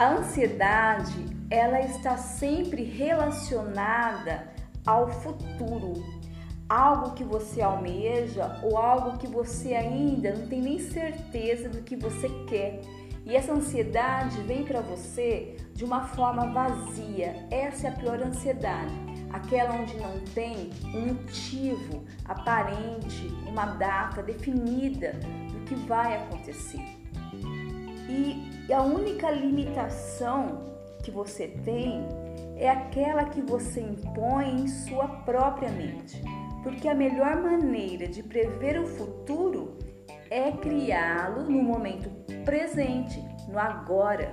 A ansiedade, ela está sempre relacionada ao futuro, algo que você almeja ou algo que você ainda não tem nem certeza do que você quer. E essa ansiedade vem para você de uma forma vazia. Essa é a pior ansiedade, aquela onde não tem um motivo aparente, uma data definida do que vai acontecer. E a única limitação que você tem é aquela que você impõe em sua própria mente. Porque a melhor maneira de prever o futuro é criá-lo no momento presente, no agora.